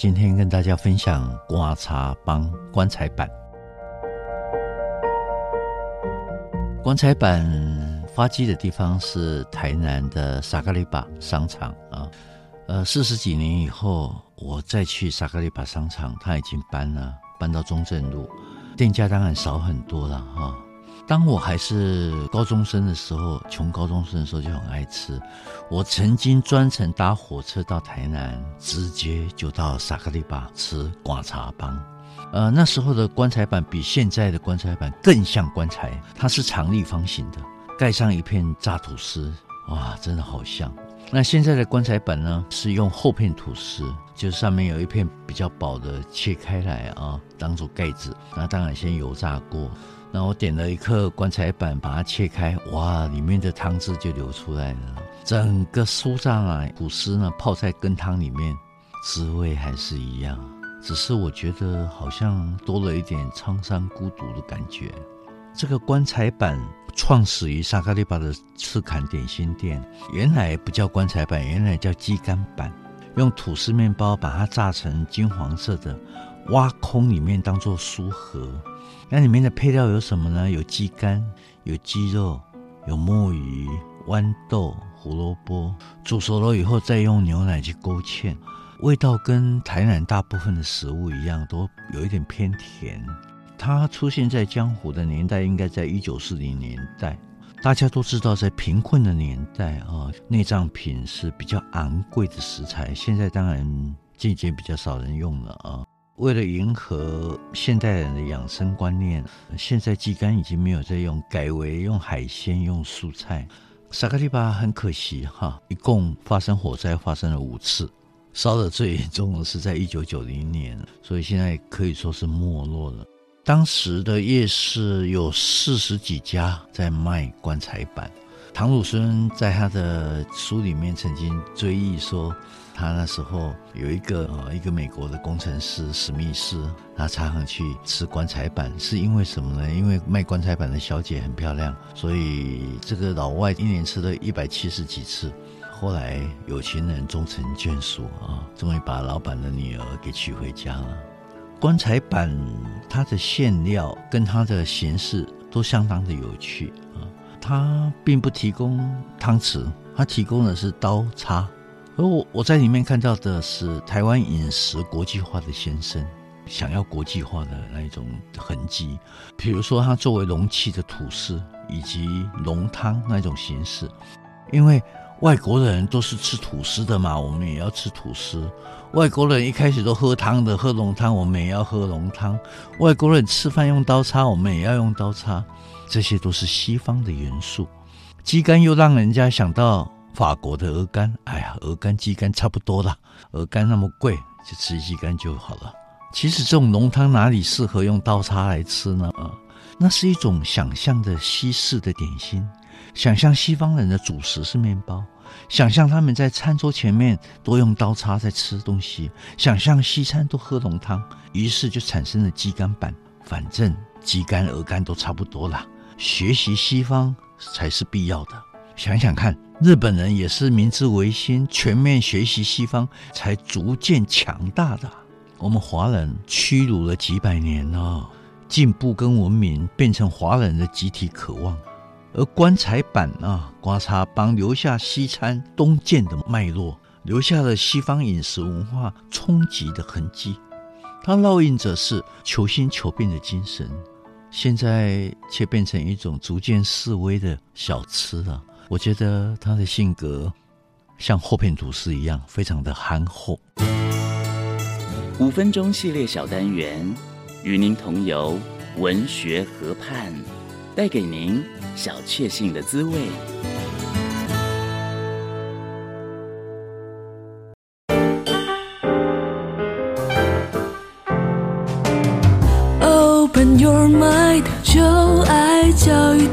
今天跟大家分享刮茶帮棺材板。棺材板发迹的地方是台南的沙卡里巴商场啊。呃，四十几年以后，我再去沙卡里巴商场，它已经搬了，搬到中正路，店家当然少很多了哈。当我还是高中生的时候，穷高中生的时候就很爱吃。我曾经专程搭火车到台南，直接就到萨克利巴吃刮茶帮。呃，那时候的棺材板比现在的棺材板更像棺材，它是长立方形的，盖上一片炸土司，哇，真的好像。那现在的棺材板呢，是用厚片吐司，就上面有一片比较薄的切开来啊，当做盖子。那当然先油炸过。那我点了一颗棺材板，把它切开，哇，里面的汤汁就流出来了。整个酥炸啊，吐司呢泡在羹汤里面，滋味还是一样，只是我觉得好像多了一点沧桑孤独的感觉。这个棺材板创始于沙卡利巴的赤坎点心店，原来不叫棺材板，原来叫鸡肝板，用吐司面包把它炸成金黄色的，挖空里面当做酥盒。那里面的配料有什么呢？有鸡肝，有鸡肉，有墨鱼、豌豆、胡萝卜。煮熟了以后，再用牛奶去勾芡，味道跟台南大部分的食物一样，都有一点偏甜。它出现在江湖的年代，应该在一九四零年代。大家都知道，在贫困的年代啊，内脏品是比较昂贵的食材。现在当然渐渐比较少人用了啊。为了迎合现代人的养生观念，现在鸡肝已经没有在用，改为用海鲜、用蔬菜。萨卡利巴很可惜哈，一共发生火灾发生了五次，烧的最严重的是在一九九零年，所以现在可以说是没落了。当时的夜市有四十几家在卖棺材板，唐鲁孙在他的书里面曾经追忆说。他那时候有一个呃，一个美国的工程师史密斯，他常常去吃棺材板，是因为什么呢？因为卖棺材板的小姐很漂亮，所以这个老外一年吃了一百七十几次。后来有情人终成眷属啊，终于把老板的女儿给娶回家了。棺材板它的馅料跟它的形式都相当的有趣啊，它并不提供汤匙，它提供的是刀叉。而我我在里面看到的是台湾饮食国际化的先声，想要国际化的那一种痕迹。比如说，它作为容器的吐司，以及浓汤那种形式。因为外国人都是吃吐司的嘛，我们也要吃吐司。外国人一开始都喝汤的，喝浓汤，我们也要喝浓汤。外国人吃饭用刀叉，我们也要用刀叉。这些都是西方的元素。鸡肝又让人家想到。法国的鹅肝，哎呀，鹅肝、鸡肝差不多啦。鹅肝那么贵，就吃鸡肝就好了。其实这种浓汤哪里适合用刀叉来吃呢？啊，那是一种想象的西式的点心，想象西方人的主食是面包，想象他们在餐桌前面都用刀叉在吃东西，想象西餐都喝浓汤，于是就产生了鸡肝板。反正鸡肝、鹅肝都差不多啦，学习西方才是必要的。想想看，日本人也是明治维新，全面学习西方，才逐渐强大的。我们华人屈辱了几百年了，进步跟文明变成华人的集体渴望。而棺材板啊，刮擦帮留下西餐东渐的脉络，留下了西方饮食文化冲击的痕迹。它烙印着是求新求变的精神，现在却变成一种逐渐式微的小吃了。我觉得他的性格像厚片吐司一样，非常的憨厚。五分钟系列小单元，与您同游文学河畔，带给您小确幸的滋味。Open your mind，就爱教育